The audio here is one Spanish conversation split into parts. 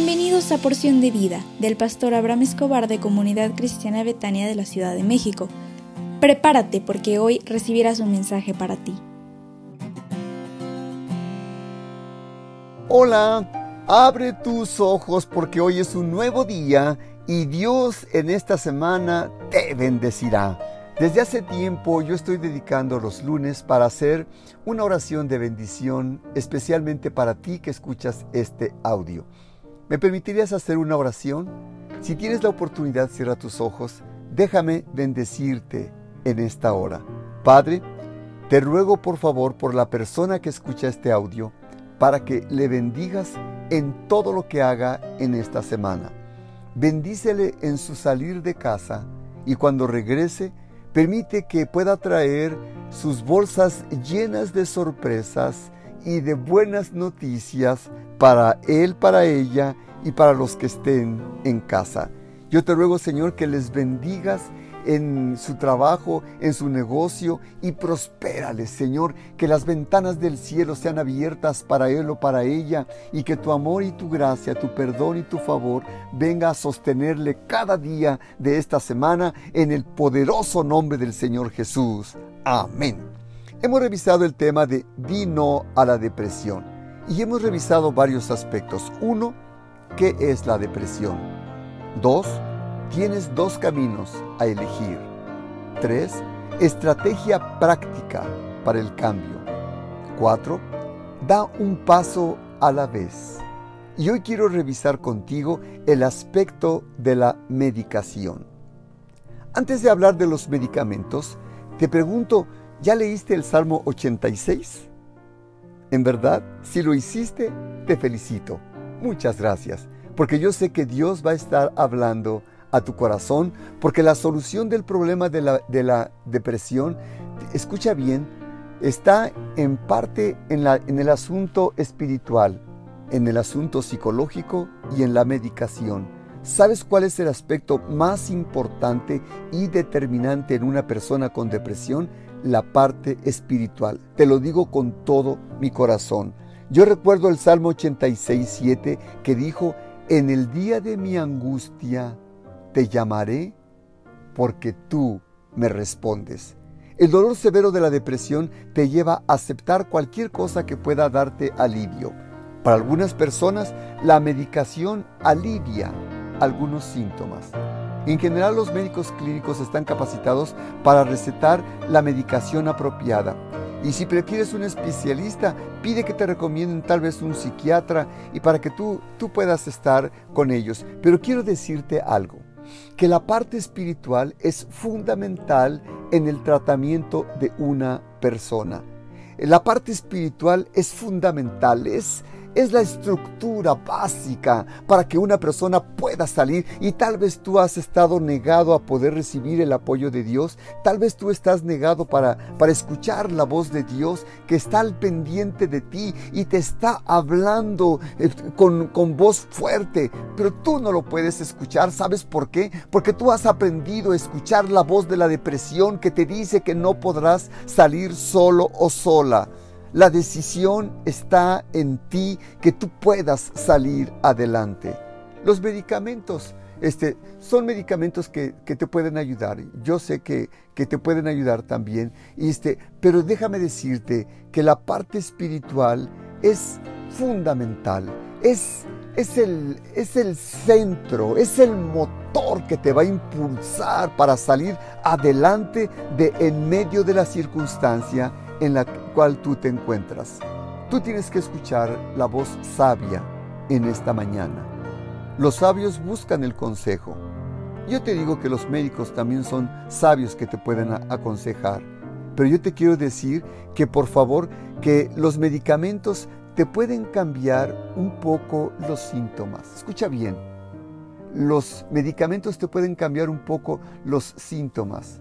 Bienvenidos a Porción de Vida del pastor Abraham Escobar de Comunidad Cristiana Betania de la Ciudad de México. Prepárate porque hoy recibirás un mensaje para ti. Hola, abre tus ojos porque hoy es un nuevo día y Dios en esta semana te bendecirá. Desde hace tiempo yo estoy dedicando los lunes para hacer una oración de bendición especialmente para ti que escuchas este audio. ¿Me permitirías hacer una oración? Si tienes la oportunidad, cierra tus ojos. Déjame bendecirte en esta hora. Padre, te ruego por favor por la persona que escucha este audio para que le bendigas en todo lo que haga en esta semana. Bendícele en su salir de casa y cuando regrese, permite que pueda traer sus bolsas llenas de sorpresas y de buenas noticias para él, para ella y para los que estén en casa. Yo te ruego, Señor, que les bendigas en su trabajo, en su negocio y prospérales, Señor, que las ventanas del cielo sean abiertas para él o para ella y que tu amor y tu gracia, tu perdón y tu favor venga a sostenerle cada día de esta semana en el poderoso nombre del Señor Jesús. Amén. Hemos revisado el tema de di no a la depresión y hemos revisado varios aspectos. Uno, ¿qué es la depresión? Dos, tienes dos caminos a elegir. Tres, estrategia práctica para el cambio. Cuatro, da un paso a la vez. Y hoy quiero revisar contigo el aspecto de la medicación. Antes de hablar de los medicamentos, te pregunto, ¿Ya leíste el Salmo 86? En verdad, si lo hiciste, te felicito. Muchas gracias, porque yo sé que Dios va a estar hablando a tu corazón, porque la solución del problema de la, de la depresión, escucha bien, está en parte en el asunto espiritual, en el asunto psicológico y en la medicación. ¿Sabes cuál es el aspecto más importante y determinante en una persona con depresión? la parte espiritual. Te lo digo con todo mi corazón. Yo recuerdo el Salmo 86, 7 que dijo, en el día de mi angustia te llamaré porque tú me respondes. El dolor severo de la depresión te lleva a aceptar cualquier cosa que pueda darte alivio. Para algunas personas, la medicación alivia algunos síntomas. En general los médicos clínicos están capacitados para recetar la medicación apropiada. Y si prefieres un especialista, pide que te recomienden tal vez un psiquiatra y para que tú, tú puedas estar con ellos. Pero quiero decirte algo, que la parte espiritual es fundamental en el tratamiento de una persona. La parte espiritual es fundamental, es la estructura básica para que una persona pueda salir y tal vez tú has estado negado a poder recibir el apoyo de Dios, tal vez tú estás negado para, para escuchar la voz de Dios que está al pendiente de ti y te está hablando eh, con, con voz fuerte, pero tú no lo puedes escuchar, ¿sabes por qué? Porque tú has aprendido a escuchar la voz de la depresión que te dice que no podrás salir solo o sola. La decisión está en ti que tú puedas salir adelante. Los medicamentos este, son medicamentos que, te pueden ayudar. Yo sé que, que te pueden ayudar también. Este, pero déjame decirte que la parte espiritual es fundamental. Es, es, el, es el centro, es el motor que te va a impulsar para salir adelante de en medio de la circunstancia en la cual tú te encuentras. Tú tienes que escuchar la voz sabia en esta mañana. Los sabios buscan el consejo. Yo te digo que los médicos también son sabios que te pueden aconsejar. Pero yo te quiero decir que por favor que los medicamentos te pueden cambiar un poco los síntomas. Escucha bien. Los medicamentos te pueden cambiar un poco los síntomas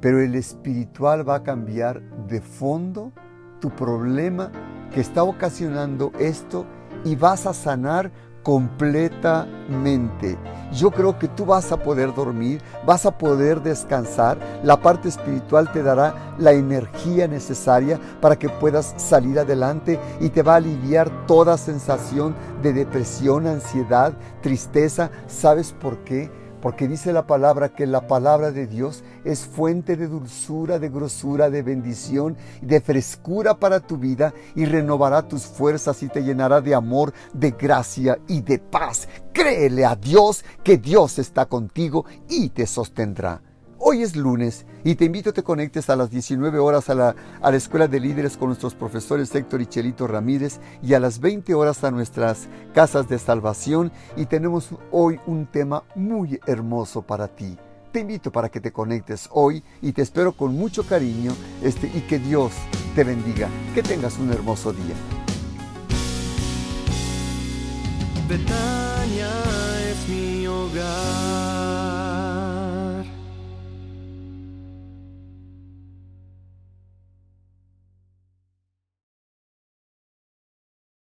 pero el espiritual va a cambiar de fondo tu problema que está ocasionando esto y vas a sanar completamente. Yo creo que tú vas a poder dormir, vas a poder descansar, la parte espiritual te dará la energía necesaria para que puedas salir adelante y te va a aliviar toda sensación de depresión, ansiedad, tristeza. ¿Sabes por qué? Porque dice la palabra que la palabra de Dios es fuente de dulzura, de grosura, de bendición, de frescura para tu vida y renovará tus fuerzas y te llenará de amor, de gracia y de paz. Créele a Dios que Dios está contigo y te sostendrá. Hoy es lunes y te invito a que te conectes a las 19 horas a la, a la Escuela de Líderes con nuestros profesores Héctor y Chelito Ramírez y a las 20 horas a nuestras casas de salvación y tenemos hoy un tema muy hermoso para ti. Te invito para que te conectes hoy y te espero con mucho cariño este, y que Dios te bendiga. Que tengas un hermoso día.